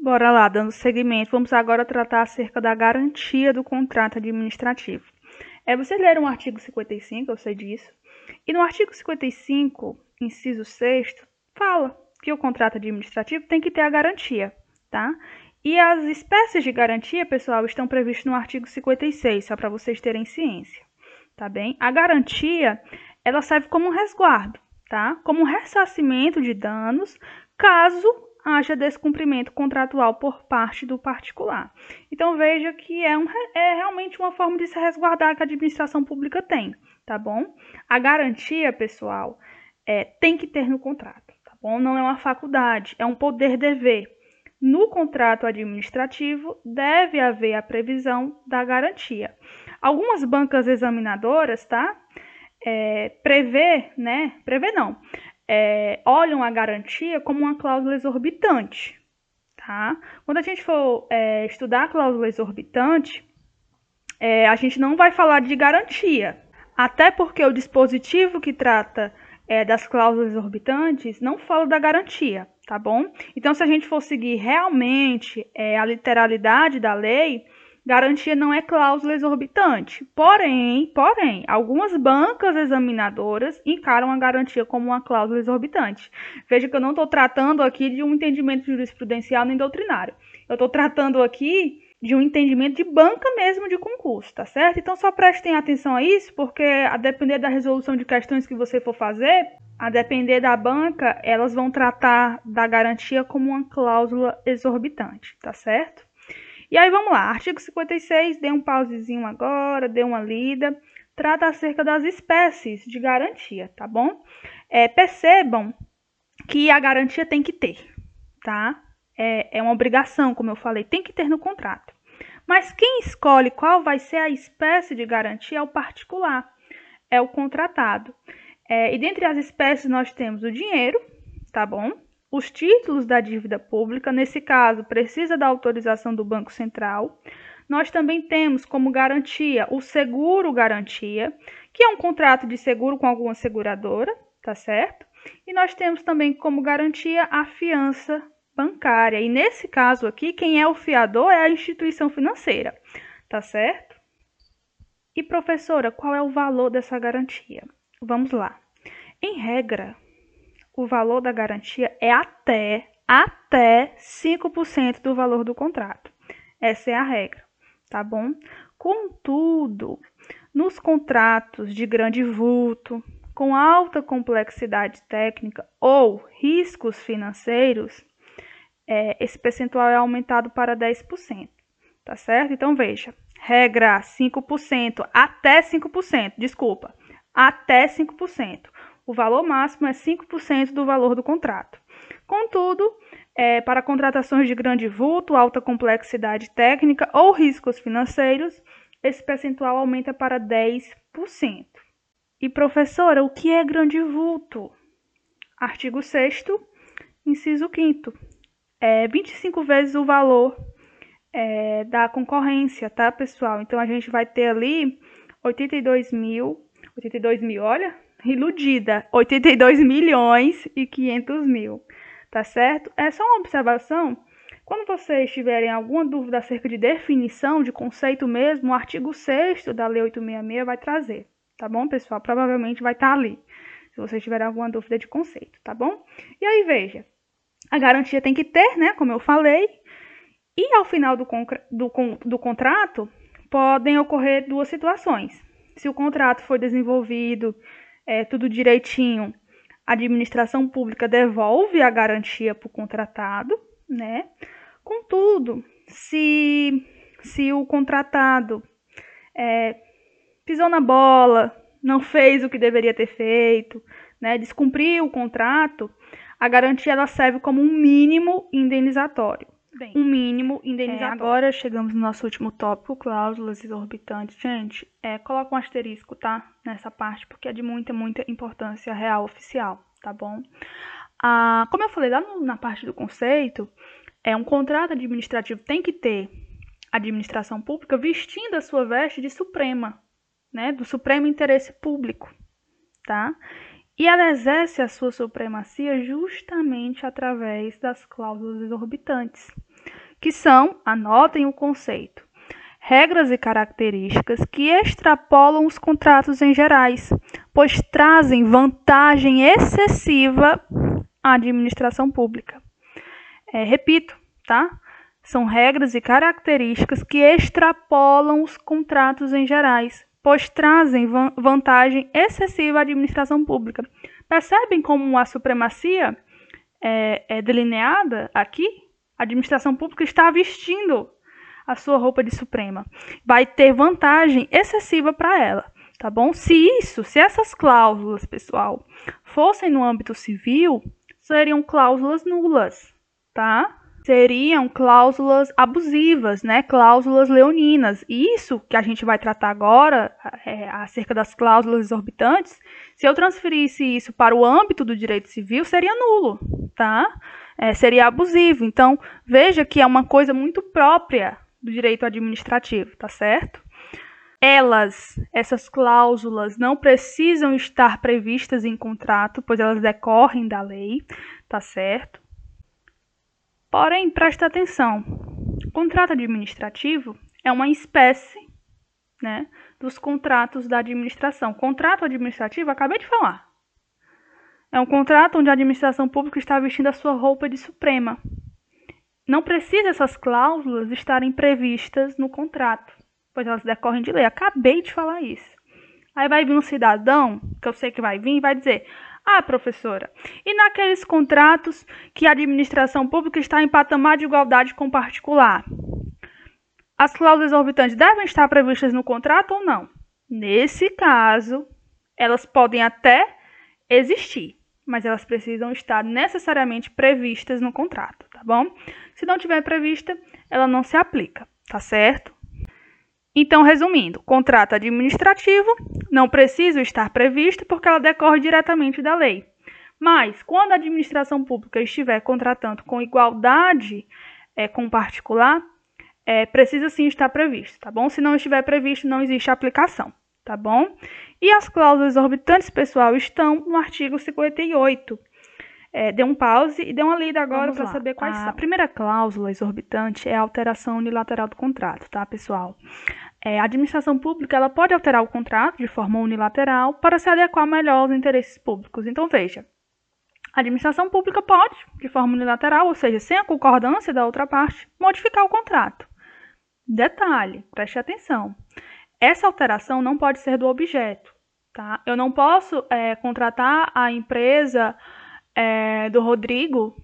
Bora lá, dando seguimento, vamos agora tratar acerca da garantia do contrato administrativo. É, vocês leram o artigo 55, eu sei disso, e no artigo 55, inciso 6 fala que o contrato administrativo tem que ter a garantia, tá? E as espécies de garantia, pessoal, estão previstas no artigo 56, só para vocês terem ciência, tá bem? A garantia, ela serve como um resguardo, tá? Como um ressarcimento de danos, caso haja descumprimento contratual por parte do particular. Então veja que é, um, é realmente uma forma de se resguardar que a administração pública tem, tá bom? A garantia, pessoal, é, tem que ter no contrato, tá bom? Não é uma faculdade, é um poder-dever. No contrato administrativo deve haver a previsão da garantia. Algumas bancas examinadoras, tá? É, né? Prevê não é, olham a garantia como uma cláusula exorbitante. Tá? Quando a gente for é, estudar a cláusula exorbitante, é, a gente não vai falar de garantia, até porque o dispositivo que trata é, das cláusulas exorbitantes não fala da garantia, tá bom? Então, se a gente for seguir realmente é, a literalidade da lei, Garantia não é cláusula exorbitante. Porém, porém, algumas bancas examinadoras encaram a garantia como uma cláusula exorbitante. Veja que eu não estou tratando aqui de um entendimento jurisprudencial nem doutrinário. Eu estou tratando aqui de um entendimento de banca mesmo de concurso, tá certo? Então só prestem atenção a isso, porque a depender da resolução de questões que você for fazer, a depender da banca, elas vão tratar da garantia como uma cláusula exorbitante, tá certo? E aí vamos lá, artigo 56, dê um pausezinho agora, dê uma lida, trata acerca das espécies de garantia, tá bom? É, percebam que a garantia tem que ter, tá? É, é uma obrigação, como eu falei, tem que ter no contrato. Mas quem escolhe qual vai ser a espécie de garantia é o particular, é o contratado. É, e dentre as espécies nós temos o dinheiro, tá bom? Os títulos da dívida pública, nesse caso, precisa da autorização do Banco Central. Nós também temos como garantia o seguro garantia, que é um contrato de seguro com alguma seguradora, tá certo? E nós temos também como garantia a fiança bancária. E nesse caso aqui, quem é o fiador é a instituição financeira, tá certo? E professora, qual é o valor dessa garantia? Vamos lá. Em regra, o valor da garantia é até, até 5% do valor do contrato. Essa é a regra, tá bom? Contudo, nos contratos de grande vulto, com alta complexidade técnica ou riscos financeiros, é, esse percentual é aumentado para 10%, tá certo? Então veja, regra 5%, até 5%, desculpa, até 5% o valor máximo é 5% do valor do contrato. Contudo, é, para contratações de grande vulto, alta complexidade técnica ou riscos financeiros, esse percentual aumenta para 10%. E professora, o que é grande vulto? Artigo 6 inciso 5 é 25 vezes o valor é, da concorrência, tá, pessoal? Então a gente vai ter ali 82 mil, 82 mil, olha, iludida, 82 milhões e 500 mil, tá certo? É só uma observação. Quando vocês tiverem alguma dúvida acerca de definição, de conceito mesmo, o artigo 6 da Lei 866 vai trazer, tá bom, pessoal? Provavelmente vai estar tá ali, se vocês tiverem alguma dúvida de conceito, tá bom? E aí, veja, a garantia tem que ter, né, como eu falei, e ao final do, do, do contrato, podem ocorrer duas situações. Se o contrato foi desenvolvido é, tudo direitinho, a administração pública devolve a garantia para o contratado, né? Contudo, se, se o contratado é, pisou na bola, não fez o que deveria ter feito, né, descumpriu o contrato, a garantia ela serve como um mínimo indenizatório. Bem, um mínimo indenizatório. É, agora chegamos no nosso último tópico, cláusulas exorbitantes. Gente, é, coloca um asterisco, tá? Nessa parte, porque é de muita, muita importância real oficial, tá bom? Ah, como eu falei lá no, na parte do conceito, é um contrato administrativo tem que ter administração pública vestindo a sua veste de suprema, né? Do supremo interesse público, tá? E ela exerce a sua supremacia justamente através das cláusulas exorbitantes. que são, anotem o conceito, regras e características que extrapolam os contratos em gerais, pois trazem vantagem excessiva à administração pública. É, repito, tá? São regras e características que extrapolam os contratos em gerais, pois trazem vantagem excessiva à administração pública. Percebem como a supremacia é, é delineada aqui? A administração pública está vestindo a sua roupa de suprema. Vai ter vantagem excessiva para ela, tá bom? Se isso, se essas cláusulas, pessoal, fossem no âmbito civil, seriam cláusulas nulas, tá? Seriam cláusulas abusivas, né? Cláusulas leoninas. E isso que a gente vai tratar agora, é, acerca das cláusulas exorbitantes, se eu transferisse isso para o âmbito do direito civil, seria nulo, tá? É, seria abusivo. Então, veja que é uma coisa muito própria do direito administrativo, tá certo? Elas, essas cláusulas, não precisam estar previstas em contrato, pois elas decorrem da lei, tá certo? Porém, presta atenção: contrato administrativo é uma espécie né, dos contratos da administração. Contrato administrativo, acabei de falar. É um contrato onde a administração pública está vestindo a sua roupa de suprema. Não precisa essas cláusulas estarem previstas no contrato, pois elas decorrem de lei. Acabei de falar isso. Aí vai vir um cidadão, que eu sei que vai vir, e vai dizer: ah, professora, e naqueles contratos que a administração pública está em patamar de igualdade com particular? As cláusulas exorbitantes devem estar previstas no contrato ou não? Nesse caso, elas podem até existir, mas elas precisam estar necessariamente previstas no contrato, tá bom? Se não tiver prevista, ela não se aplica, tá certo? Então, resumindo, contrato administrativo não precisa estar previsto porque ela decorre diretamente da lei. Mas, quando a administração pública estiver contratando com igualdade é, com particular, é, precisa sim estar previsto, tá bom? Se não estiver previsto, não existe aplicação, tá bom? E as cláusulas exorbitantes, pessoal, estão no artigo 58. É, dê um pause e dê uma lida agora para saber quais a são. A primeira cláusula exorbitante é a alteração unilateral do contrato, tá, pessoal? É, a administração pública ela pode alterar o contrato de forma unilateral para se adequar melhor aos interesses públicos. Então, veja, a administração pública pode, de forma unilateral, ou seja, sem a concordância da outra parte, modificar o contrato. Detalhe, preste atenção. Essa alteração não pode ser do objeto. Tá? Eu não posso é, contratar a empresa é, do Rodrigo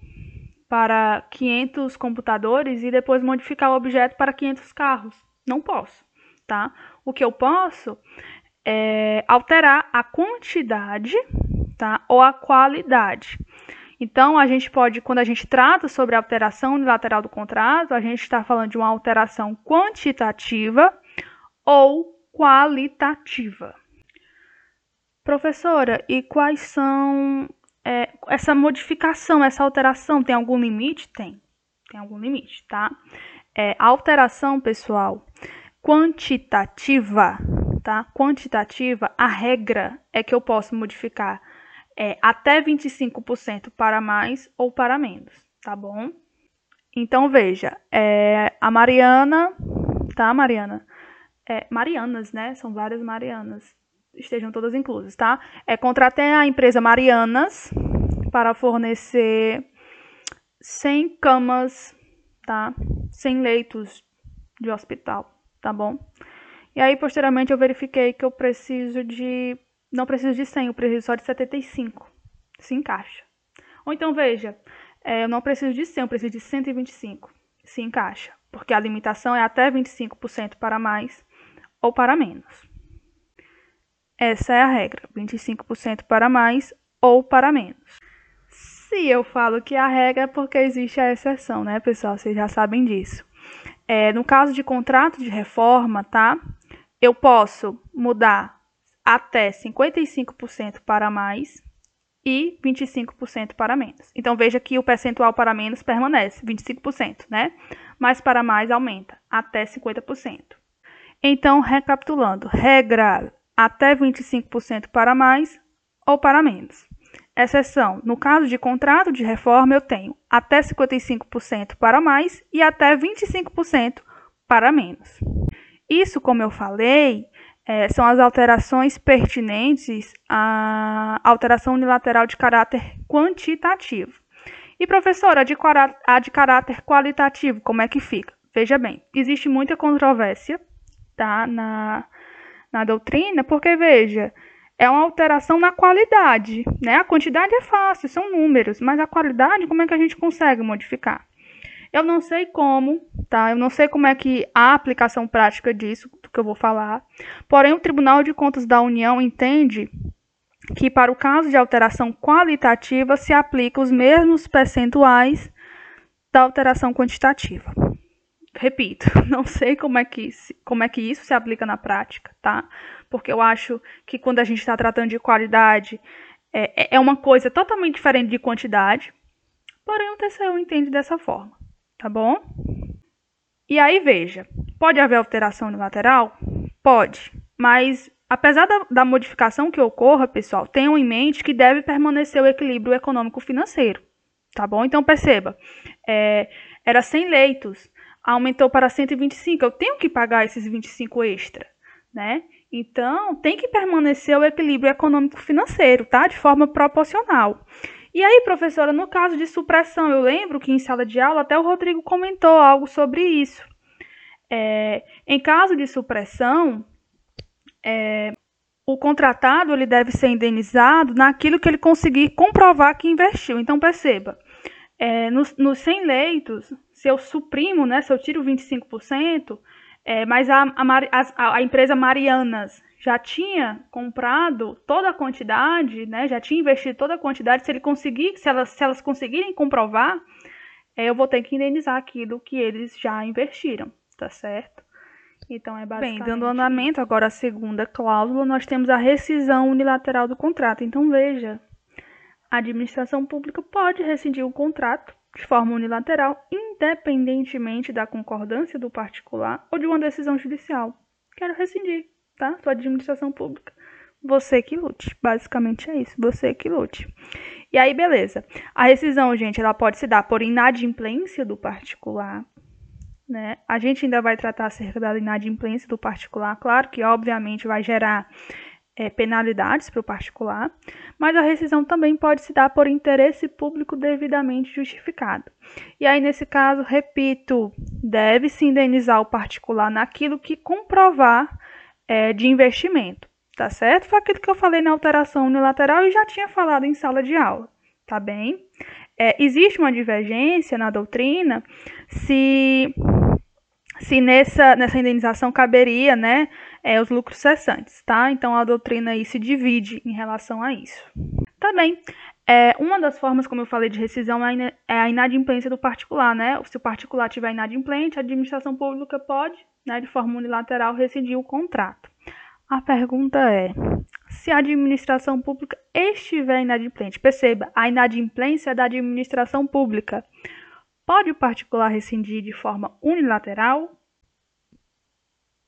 para 500 computadores e depois modificar o objeto para 500 carros. Não posso tá? O que eu posso é alterar a quantidade, tá? Ou a qualidade. Então, a gente pode, quando a gente trata sobre a alteração unilateral do contrato, a gente está falando de uma alteração quantitativa ou qualitativa. Professora, e quais são é, essa modificação, essa alteração? Tem algum limite? Tem, tem algum limite, tá? É, alteração, pessoal, quantitativa, tá? Quantitativa, a regra é que eu posso modificar é, até 25% para mais ou para menos, tá bom? Então, veja, é, a Mariana, tá, Mariana? É, Marianas, né? São várias Marianas. Estejam todas inclusas, tá? É, contratei a empresa Marianas para fornecer 100 camas, tá? 100 leitos de hospital tá bom? E aí, posteriormente, eu verifiquei que eu preciso de. Não preciso de 100, eu preciso só de 75. Se encaixa. Ou então, veja, é, eu não preciso de 100, eu preciso de 125. Se encaixa. Porque a limitação é até 25% para mais ou para menos. Essa é a regra: 25% para mais ou para menos. Se eu falo que a regra é porque existe a exceção, né, pessoal? Vocês já sabem disso. É, no caso de contrato de reforma, tá? Eu posso mudar até 55% para mais e 25% para menos. Então veja que o percentual para menos permanece, 25%, né? Mas para mais aumenta até 50%. Então, recapitulando, regra até 25% para mais ou para menos. exceção, no caso de contrato de reforma, eu tenho até 55% para mais e até 25% para menos. Isso, como eu falei, é, são as alterações pertinentes à alteração unilateral de caráter quantitativo. E, professora, de, a de caráter qualitativo, como é que fica? Veja bem, existe muita controvérsia tá, na, na doutrina, porque, veja, é uma alteração na qualidade, né? A quantidade é fácil, são números, mas a qualidade, como é que a gente consegue modificar? Eu não sei como, tá? Eu não sei como é que a aplicação prática disso, do que eu vou falar. Porém, o Tribunal de Contas da União entende que para o caso de alteração qualitativa se aplica os mesmos percentuais da alteração quantitativa. Repito, não sei como é que, como é que isso se aplica na prática, tá? Porque eu acho que quando a gente está tratando de qualidade, é, é, é uma coisa totalmente diferente de quantidade. Porém, o TCU entende dessa forma tá bom? E aí, veja, pode haver alteração unilateral? Pode, mas apesar da, da modificação que ocorra, pessoal, tenham em mente que deve permanecer o equilíbrio econômico-financeiro, tá bom? Então, perceba, é, era 100 leitos, aumentou para 125, eu tenho que pagar esses 25 extra, né? Então, tem que permanecer o equilíbrio econômico-financeiro, tá? De forma proporcional. E aí, professora, no caso de supressão, eu lembro que em sala de aula até o Rodrigo comentou algo sobre isso. É, em caso de supressão, é, o contratado ele deve ser indenizado naquilo que ele conseguir comprovar que investiu. Então, perceba, é, nos, nos 100 leitos, se eu suprimo, né, se eu tiro 25%, é, mas a, a, a, empresa Marianas já tinha comprado toda a quantidade, né, já tinha investido toda a quantidade, se ele conseguir, se elas, se elas conseguirem comprovar, é, eu vou ter que indenizar aquilo que eles já investiram, tá certo? Então é basicamente. Bem, dando andamento agora à segunda cláusula, nós temos a rescisão unilateral do contrato. Então veja, a administração pública pode rescindir o contrato de forma unilateral, independentemente da concordância do particular ou de uma decisão judicial. Quero rescindir tá? Sua administração pública. Você que lute. Basicamente é isso. Você que lute. E aí, beleza. A rescisão, gente, ela pode se dar por inadimplência do particular. Né? A gente ainda vai tratar acerca da inadimplência do particular. Claro que, obviamente, vai gerar é, penalidades para o particular, mas a rescisão também pode se dar por interesse público devidamente justificado. E aí, nesse caso, repito, deve-se indenizar o particular naquilo que comprovar é, de investimento, tá certo? Foi aquilo que eu falei na alteração unilateral e já tinha falado em sala de aula, tá bem? É, existe uma divergência na doutrina se, se nessa, nessa indenização caberia né, é, os lucros cessantes, tá? Então a doutrina aí se divide em relação a isso. Também, tá é, uma das formas, como eu falei, de rescisão é, é a inadimplência do particular, né? Se o particular tiver inadimplente, a administração pública pode né, de forma unilateral, rescindir o contrato. A pergunta é: se a administração pública estiver inadimplente, perceba, a inadimplência é da administração pública, pode o particular rescindir de forma unilateral?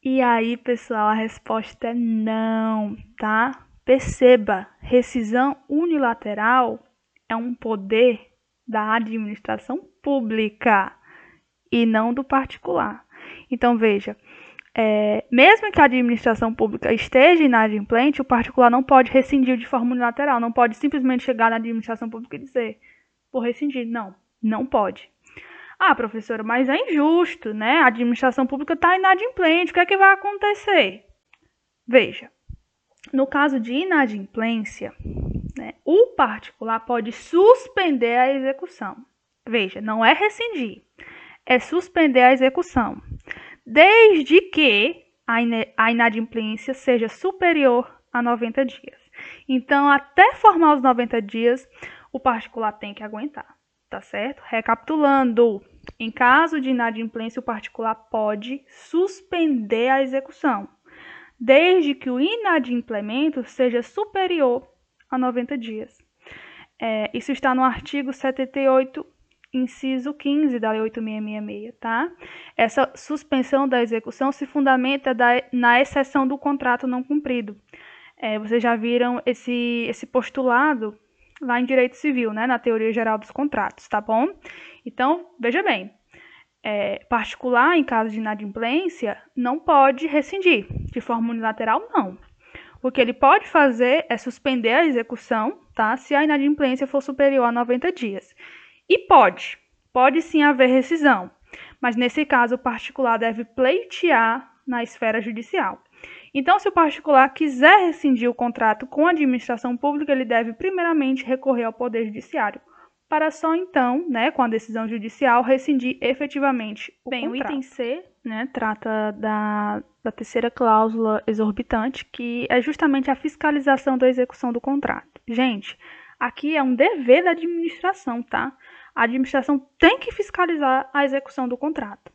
E aí, pessoal, a resposta é não, tá? Perceba, rescisão unilateral é um poder da administração pública e não do particular. Então, veja, é, mesmo que a administração pública esteja inadimplente, o particular não pode rescindir de forma unilateral, não pode simplesmente chegar na administração pública e dizer, vou rescindir. Não, não pode. Ah, professora, mas é injusto, né? A administração pública está inadimplente, o que é que vai acontecer? Veja, no caso de inadimplência, né, o particular pode suspender a execução. Veja, não é rescindir, é suspender a execução desde que a inadimplência seja superior a 90 dias. Então, até formar os 90 dias, o particular tem que aguentar, tá certo? Recapitulando, em caso de inadimplência, o particular pode suspender a execução, desde que o inadimplemento seja superior a 90 dias. É, isso está no artigo 78 inciso 15 da Lei 8666, tá? Essa suspensão da execução se fundamenta da, na exceção do contrato não cumprido. É, vocês já viram esse, esse postulado lá em direito civil, né, na teoria geral dos contratos, tá bom? Então, veja bem, é, particular, em caso de inadimplência, não pode rescindir. De forma unilateral, não. O que ele pode fazer é suspender a execução, tá? Se a inadimplência for superior a 90 dias. E pode, pode sim haver rescisão, mas nesse caso o particular deve pleitear na esfera judicial. Então, se o particular quiser rescindir o contrato com a administração pública, ele deve primeiramente recorrer ao Poder Judiciário, para só então, né, com a decisão judicial, rescindir efetivamente o Bem, contrato. o item C né, trata da, da terceira cláusula exorbitante, que é justamente a fiscalização da execução do contrato. Gente, aqui é um dever da administração, tá? A administração tem que fiscalizar a execução do contrato.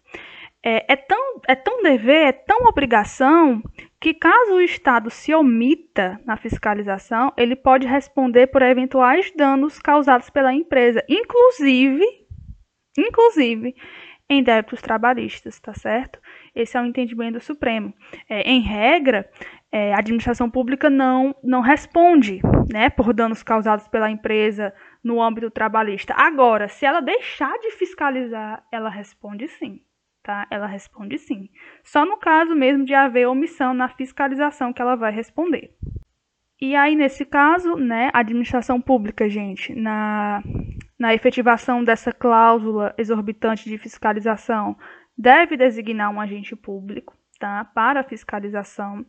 É, é, tão, é tão dever, é tão obrigação, que caso o Estado se omita na fiscalização, ele pode responder por eventuais danos causados pela empresa, inclusive, inclusive em débitos trabalhistas, tá certo? Esse é o entendimento do Supremo. É, em regra, é, a administração pública não, não responde né, por danos causados pela empresa no âmbito trabalhista. Agora, se ela deixar de fiscalizar, ela responde sim tá? Ela responde sim. Só no caso mesmo de haver omissão na fiscalização que ela vai responder. E aí, nesse caso, né, a administração pública, gente, na, na efetivação dessa cláusula exorbitante de fiscalização, deve designar um agente público, tá? Para fiscalização.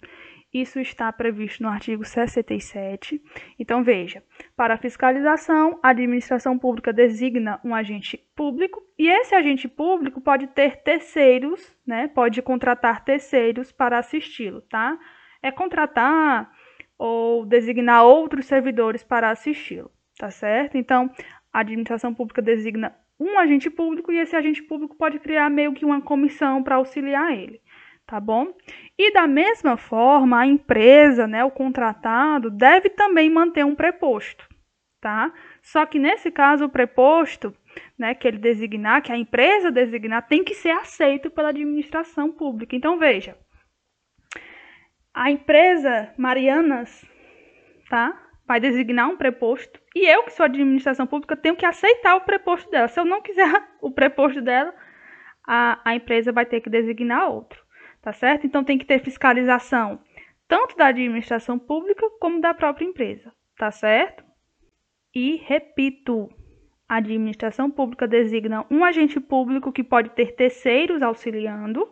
Isso está previsto no artigo 67. Então, veja: para a fiscalização, a administração pública designa um agente público e esse agente público pode ter terceiros, né? Pode contratar terceiros para assisti-lo, tá? É contratar ou designar outros servidores para assisti-lo, tá certo? Então, a administração pública designa um agente público e esse agente público pode criar meio que uma comissão para auxiliar ele tá bom? E da mesma forma, a empresa, né, o contratado, deve também manter um preposto, tá? Só que nesse caso, o preposto, né, que ele designar, que a empresa designar, tem que ser aceito pela administração pública. Então, veja, a empresa Marianas, tá? Vai designar um preposto e eu, que sou administração pública, tenho que aceitar o preposto dela. Se eu não quiser o preposto dela, a, a empresa vai ter que designar outro tá certo? Então tem que ter fiscalização tanto da administração pública como da própria empresa, tá certo? E repito, a administração pública designa um agente público que pode ter terceiros auxiliando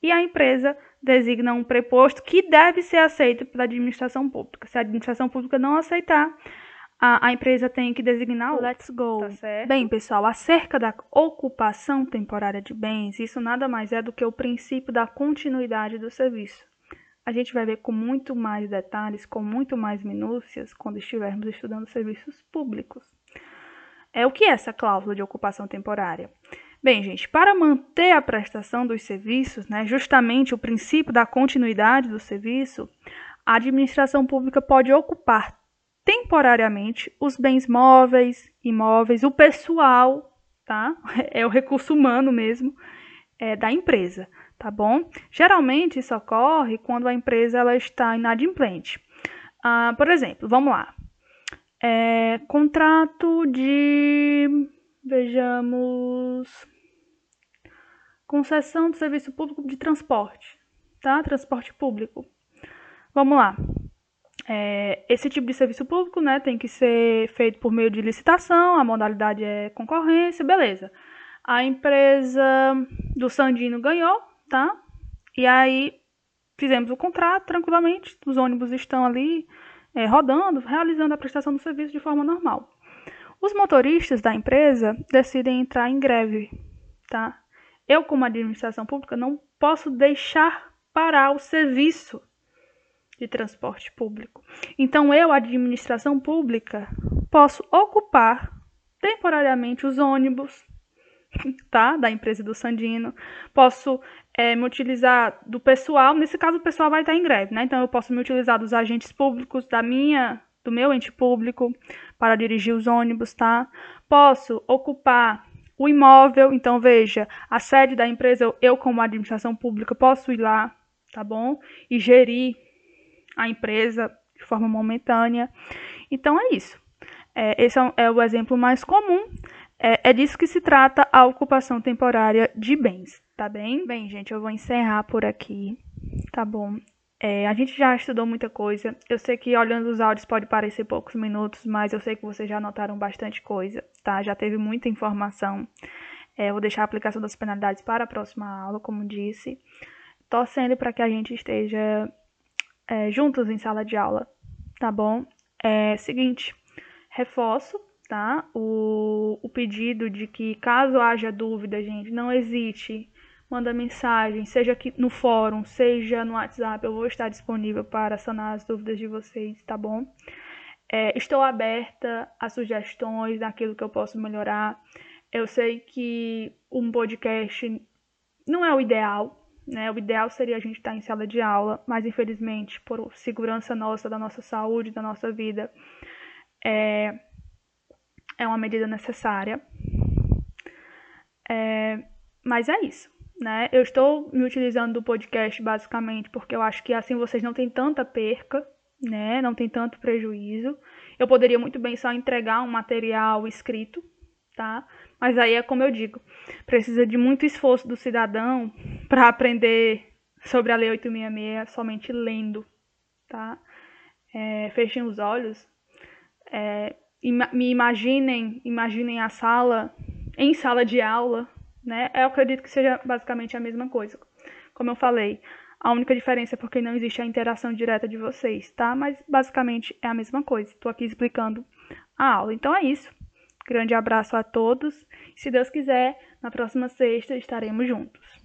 e a empresa designa um preposto que deve ser aceito pela administração pública. Se a administração pública não aceitar, a, a empresa tem que designar o Let's Go. Tá Bem, pessoal, acerca da ocupação temporária de bens, isso nada mais é do que o princípio da continuidade do serviço. A gente vai ver com muito mais detalhes, com muito mais minúcias, quando estivermos estudando serviços públicos. É o que é essa cláusula de ocupação temporária? Bem, gente, para manter a prestação dos serviços, né, justamente o princípio da continuidade do serviço, a administração pública pode ocupar temporariamente os bens móveis, imóveis, o pessoal, tá? É o recurso humano mesmo é, da empresa, tá bom? Geralmente isso ocorre quando a empresa ela está inadimplente. Ah, por exemplo, vamos lá. É, contrato de, vejamos, concessão do serviço público de transporte, tá? Transporte público. Vamos lá. É, esse tipo de serviço público né, tem que ser feito por meio de licitação, a modalidade é concorrência, beleza. A empresa do Sandino ganhou, tá? E aí fizemos o contrato tranquilamente, os ônibus estão ali é, rodando, realizando a prestação do serviço de forma normal. Os motoristas da empresa decidem entrar em greve, tá? Eu, como administração pública, não posso deixar parar o serviço de transporte público. Então, eu, administração pública, posso ocupar temporariamente os ônibus, tá? Da empresa do Sandino. Posso é, me utilizar do pessoal, nesse caso o pessoal vai estar em greve, né? Então, eu posso me utilizar dos agentes públicos da minha, do meu ente público para dirigir os ônibus, tá? Posso ocupar o imóvel, então veja, a sede da empresa, eu, eu como administração pública posso ir lá, tá bom? E gerir a empresa de forma momentânea. Então é isso. É, esse é, é, o exemplo mais comum. É, é disso que se trata a ocupação temporária de bens, tá bem? Bem, gente, eu vou encerrar por aqui, tá bom? É, a gente já estudou muita coisa. Eu sei que olhando os áudios pode parecer poucos minutos, mas eu sei que vocês já anotaram bastante coisa, tá? Já teve muita informação. É, vou deixar a aplicação das penalidades para a próxima aula, como disse. Torcendo para que a gente esteja é, juntos em sala de aula, tá bom? É seguinte, reforço, tá? O, o pedido de que, caso haja dúvida, gente, não hesite manda mensagem, seja aqui no fórum, seja no WhatsApp, eu vou estar disponível para sanar as dúvidas de vocês, tá bom? É, estou aberta a sugestões daquilo que eu posso melhorar. Eu sei que um podcast não é o ideal, né? O ideal seria a gente estar em sala de aula, mas infelizmente, por segurança nossa, da nossa saúde, da nossa vida, é, é uma medida necessária. É, mas é isso né? Eu estou me utilizando do podcast basicamente porque eu acho que assim vocês não têm tanta perca, né? Não tem tanto prejuízo. Eu poderia muito bem só entregar um material escrito, tá? Mas aí é como eu digo, precisa de muito esforço do cidadão para aprender sobre a Lei 866 somente lendo, tá? É, fechem os olhos, é, me imaginem, imaginem a sala em sala de aula, né? Eu acredito que seja basicamente a mesma coisa. Como eu falei, a única diferença é porque não existe a interação direta de vocês, tá? Mas basicamente é a mesma coisa. Estou aqui explicando a aula. Então é isso. Grande abraço a todos. Se Deus quiser, na próxima sexta estaremos juntos.